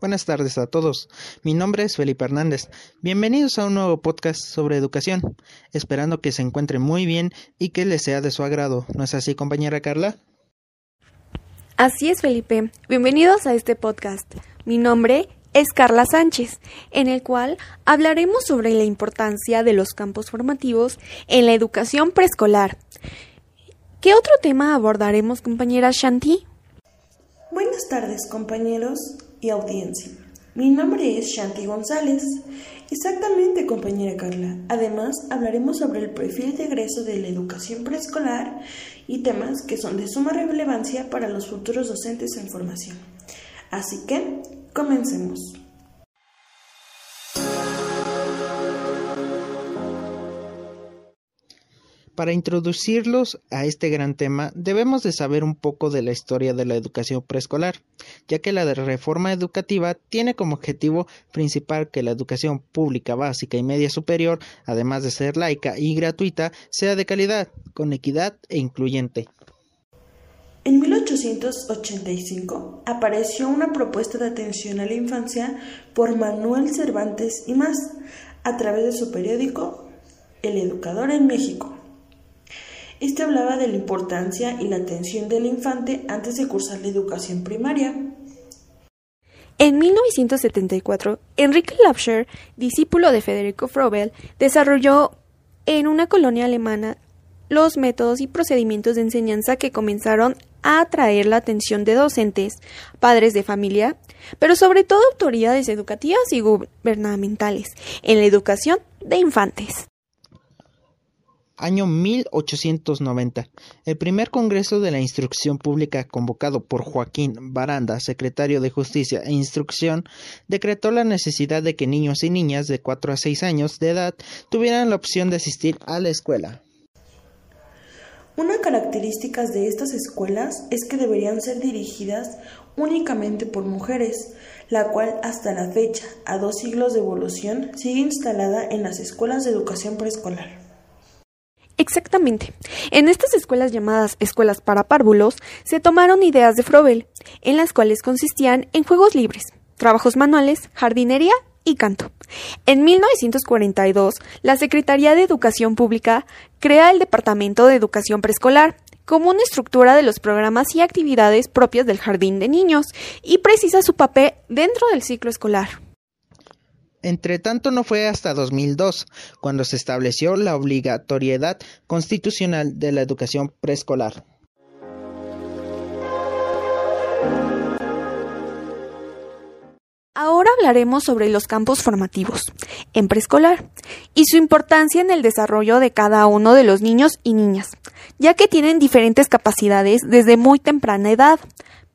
Buenas tardes a todos. Mi nombre es Felipe Hernández. Bienvenidos a un nuevo podcast sobre educación. Esperando que se encuentren muy bien y que les sea de su agrado. ¿No es así, compañera Carla? Así es, Felipe. Bienvenidos a este podcast. Mi nombre es Carla Sánchez, en el cual hablaremos sobre la importancia de los campos formativos en la educación preescolar. ¿Qué otro tema abordaremos, compañera Shanti? Buenas tardes, compañeros y audiencia. Mi nombre es Shanti González. Exactamente, compañera Carla. Además, hablaremos sobre el perfil de egreso de la educación preescolar y temas que son de suma relevancia para los futuros docentes en formación. Así que, comencemos. Para introducirlos a este gran tema, debemos de saber un poco de la historia de la educación preescolar, ya que la reforma educativa tiene como objetivo principal que la educación pública básica y media superior, además de ser laica y gratuita, sea de calidad, con equidad e incluyente. En 1885 apareció una propuesta de atención a la infancia por Manuel Cervantes y más, a través de su periódico El Educador en México. Este hablaba de la importancia y la atención del infante antes de cursar la educación primaria. En 1974, Enrique Lapscher, discípulo de Federico Frobel, desarrolló en una colonia alemana los métodos y procedimientos de enseñanza que comenzaron a atraer la atención de docentes, padres de familia, pero sobre todo autoridades educativas y gubernamentales en la educación de infantes año 1890. El primer Congreso de la Instrucción Pública convocado por Joaquín Baranda, secretario de Justicia e Instrucción, decretó la necesidad de que niños y niñas de 4 a 6 años de edad tuvieran la opción de asistir a la escuela. Una característica de estas escuelas es que deberían ser dirigidas únicamente por mujeres, la cual hasta la fecha, a dos siglos de evolución, sigue instalada en las escuelas de educación preescolar. Exactamente. En estas escuelas llamadas escuelas para párvulos se tomaron ideas de Frobel, en las cuales consistían en juegos libres, trabajos manuales, jardinería y canto. En 1942, la Secretaría de Educación Pública crea el Departamento de Educación Preescolar como una estructura de los programas y actividades propias del jardín de niños y precisa su papel dentro del ciclo escolar. Entre tanto, no fue hasta 2002 cuando se estableció la obligatoriedad constitucional de la educación preescolar. Ahora hablaremos sobre los campos formativos en preescolar y su importancia en el desarrollo de cada uno de los niños y niñas, ya que tienen diferentes capacidades desde muy temprana edad,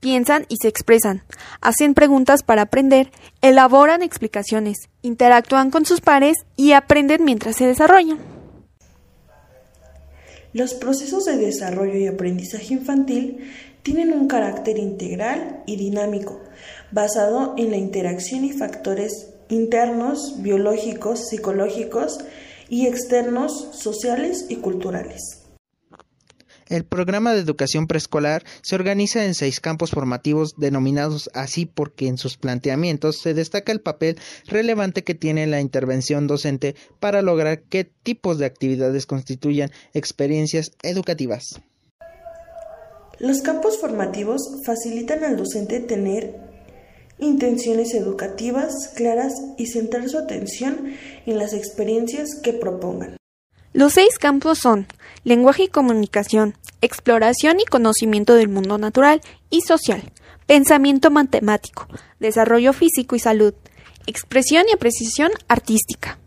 piensan y se expresan, hacen preguntas para aprender, elaboran explicaciones, interactúan con sus pares y aprenden mientras se desarrollan. Los procesos de desarrollo y aprendizaje infantil tienen un carácter integral y dinámico, basado en la interacción y factores internos, biológicos, psicológicos y externos, sociales y culturales. El programa de educación preescolar se organiza en seis campos formativos denominados así porque en sus planteamientos se destaca el papel relevante que tiene la intervención docente para lograr qué tipos de actividades constituyan experiencias educativas. Los campos formativos facilitan al docente tener intenciones educativas claras y centrar su atención en las experiencias que propongan. Los seis campos son lenguaje y comunicación, exploración y conocimiento del mundo natural y social, pensamiento matemático, desarrollo físico y salud, expresión y apreciación artística.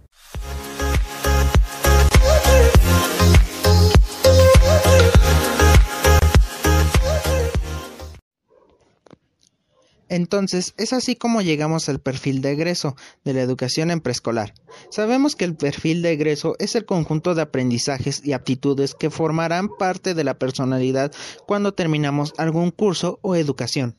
Entonces, es así como llegamos al perfil de egreso de la educación en preescolar. Sabemos que el perfil de egreso es el conjunto de aprendizajes y aptitudes que formarán parte de la personalidad cuando terminamos algún curso o educación.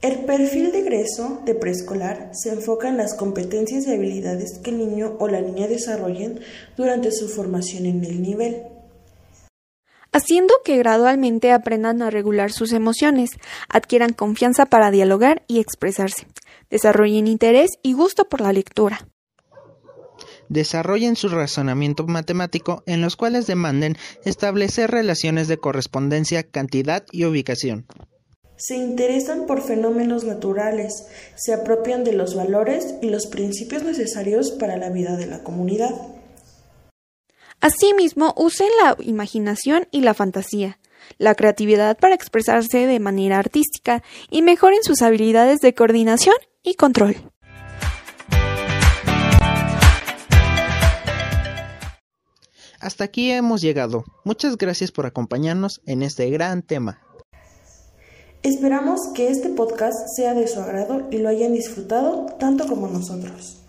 El perfil de egreso de preescolar se enfoca en las competencias y habilidades que el niño o la niña desarrollen durante su formación en el nivel. Haciendo que gradualmente aprendan a regular sus emociones, adquieran confianza para dialogar y expresarse, desarrollen interés y gusto por la lectura. Desarrollen su razonamiento matemático en los cuales demanden establecer relaciones de correspondencia, cantidad y ubicación. Se interesan por fenómenos naturales, se apropian de los valores y los principios necesarios para la vida de la comunidad. Asimismo, usen la imaginación y la fantasía, la creatividad para expresarse de manera artística y mejoren sus habilidades de coordinación y control. Hasta aquí hemos llegado. Muchas gracias por acompañarnos en este gran tema. Esperamos que este podcast sea de su agrado y lo hayan disfrutado tanto como nosotros.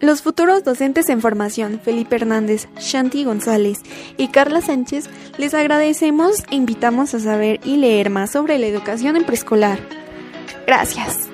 Los futuros docentes en formación, Felipe Hernández, Shanti González y Carla Sánchez, les agradecemos e invitamos a saber y leer más sobre la educación en preescolar. Gracias.